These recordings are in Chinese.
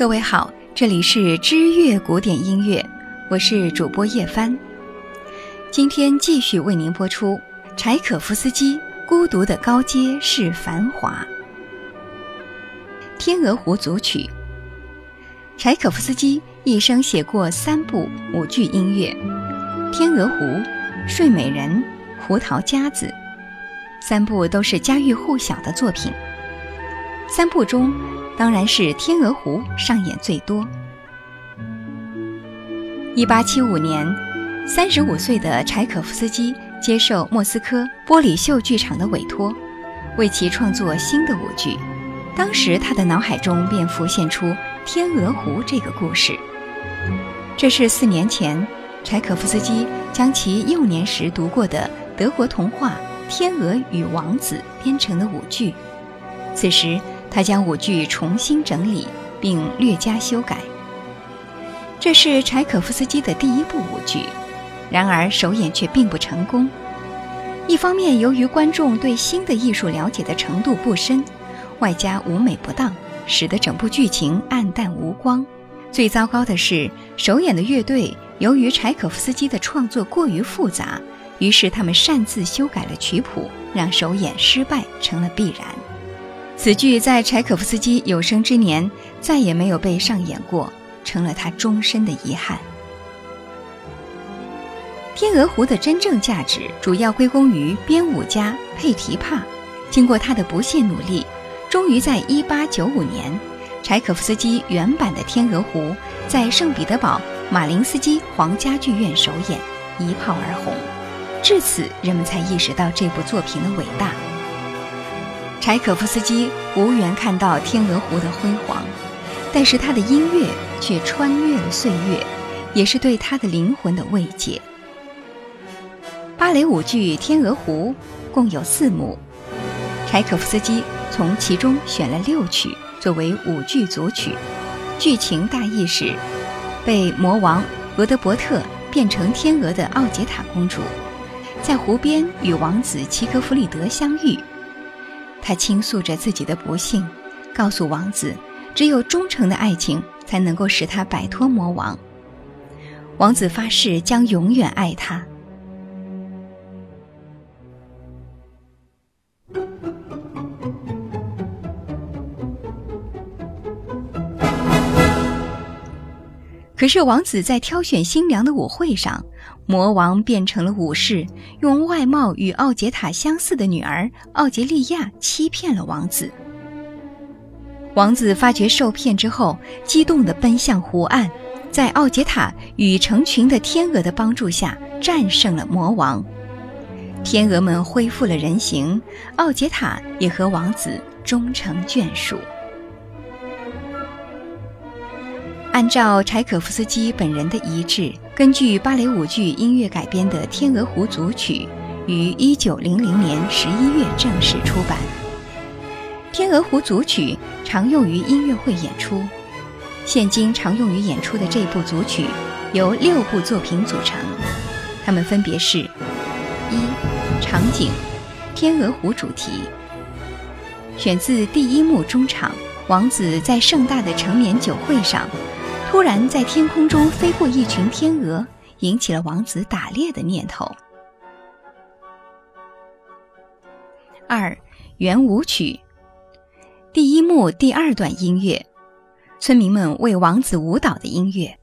各位好，这里是知乐古典音乐，我是主播叶帆。今天继续为您播出柴可夫斯基《孤独的高阶是繁华》。《天鹅湖》组曲。柴可夫斯基一生写过三部舞剧音乐，《天鹅湖》《睡美人》《胡桃夹子》，三部都是家喻户晓的作品。三部中。当然是《天鹅湖》上演最多。一八七五年，三十五岁的柴可夫斯基接受莫斯科玻璃秀剧场的委托，为其创作新的舞剧。当时他的脑海中便浮现出《天鹅湖》这个故事。这是四年前柴可夫斯基将其幼年时读过的德国童话《天鹅与王子》编成的舞剧。此时。他将舞剧重新整理并略加修改。这是柴可夫斯基的第一部舞剧，然而首演却并不成功。一方面，由于观众对新的艺术了解的程度不深，外加舞美不当，使得整部剧情暗淡无光。最糟糕的是，首演的乐队由于柴可夫斯基的创作过于复杂，于是他们擅自修改了曲谱，让首演失败成了必然。此剧在柴可夫斯基有生之年再也没有被上演过，成了他终身的遗憾。《天鹅湖》的真正价值主要归功于编舞家佩提帕，经过他的不懈努力，终于在1895年，柴可夫斯基原版的《天鹅湖》在圣彼得堡马林斯基皇家剧院首演，一炮而红。至此，人们才意识到这部作品的伟大。柴可夫斯基无缘看到《天鹅湖》的辉煌，但是他的音乐却穿越了岁月，也是对他的灵魂的慰藉。芭蕾舞剧《天鹅湖》共有四幕，柴可夫斯基从其中选了六曲作为舞剧组曲。剧情大意是：被魔王俄德伯特变成天鹅的奥杰塔公主，在湖边与王子齐格弗里德相遇。他倾诉着自己的不幸，告诉王子，只有忠诚的爱情才能够使他摆脱魔王。王子发誓将永远爱他。可是王子在挑选新娘的舞会上。魔王变成了武士，用外貌与奥杰塔相似的女儿奥杰利亚欺骗了王子。王子发觉受骗之后，激动地奔向湖岸，在奥杰塔与成群的天鹅的帮助下，战胜了魔王。天鹅们恢复了人形，奥杰塔也和王子终成眷属。按照柴可夫斯基本人的遗志，根据芭蕾舞剧音乐改编的《天鹅湖》组曲，于1900年11月正式出版。《天鹅湖》组曲常用于音乐会演出，现今常用于演出的这部组曲由六部作品组成，它们分别是：一、场景，《天鹅湖》主题，选自第一幕中场，王子在盛大的成年酒会上。突然，在天空中飞过一群天鹅，引起了王子打猎的念头。二，圆舞曲，第一幕第二段音乐，村民们为王子舞蹈的音乐。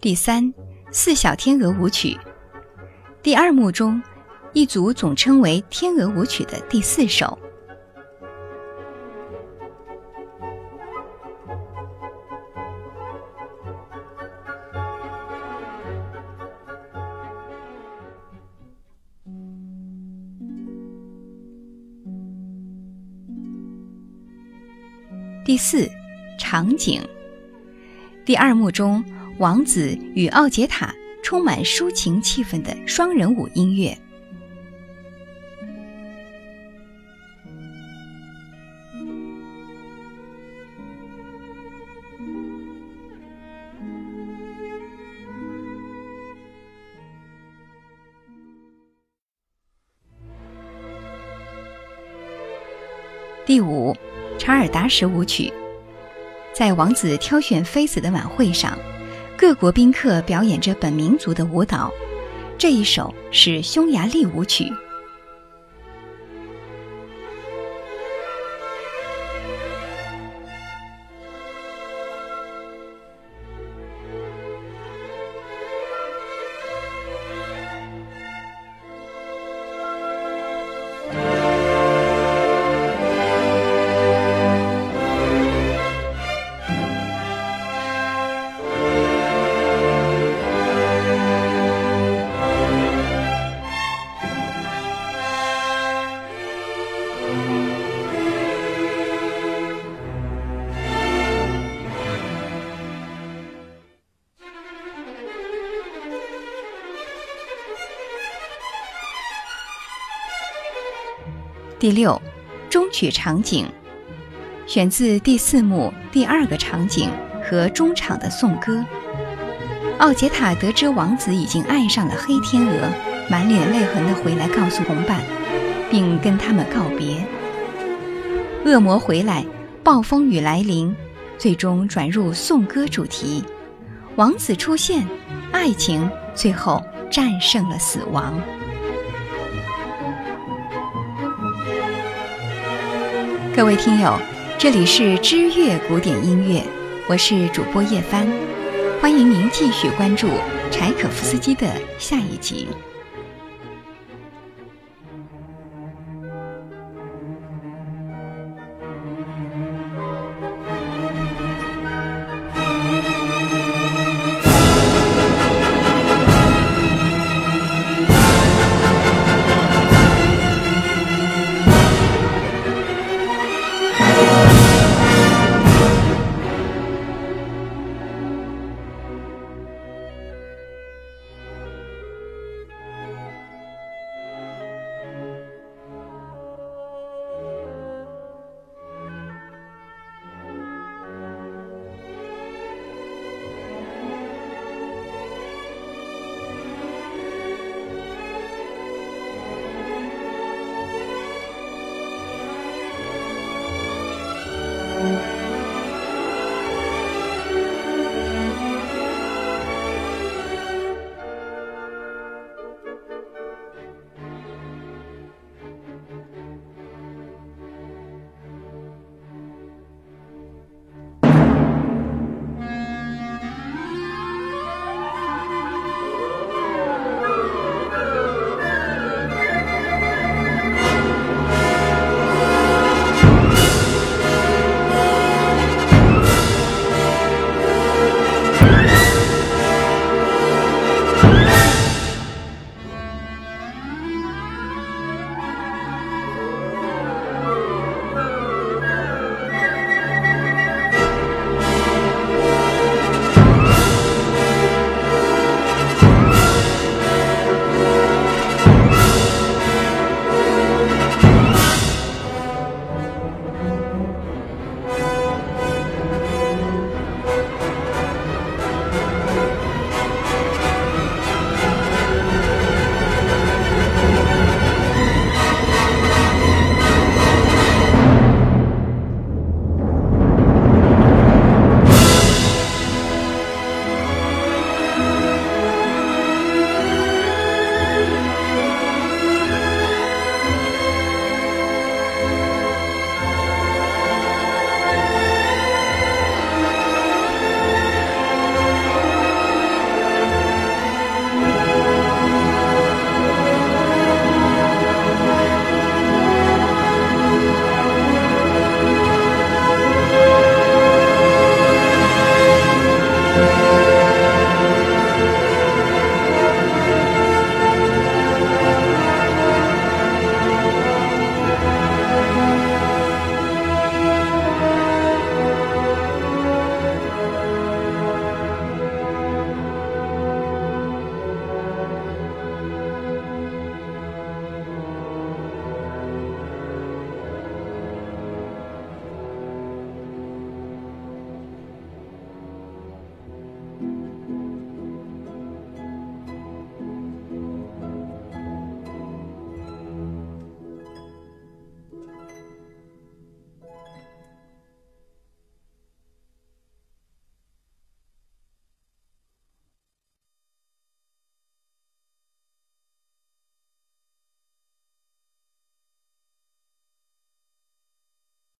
第三，四小天鹅舞曲，第二幕中，一组总称为天鹅舞曲的第四首。第四，场景。第二幕中，王子与奥杰塔充满抒情气氛的双人舞音乐。第五，查尔达什舞曲。在王子挑选妃子的晚会上，各国宾客表演着本民族的舞蹈。这一首是匈牙利舞曲。第六，终曲场景，选自第四幕第二个场景和中场的颂歌。奥杰塔得知王子已经爱上了黑天鹅，满脸泪痕地回来告诉同伴，并跟他们告别。恶魔回来，暴风雨来临，最终转入颂歌主题。王子出现，爱情最后战胜了死亡。各位听友，这里是知乐古典音乐，我是主播叶帆，欢迎您继续关注柴可夫斯基的下一集。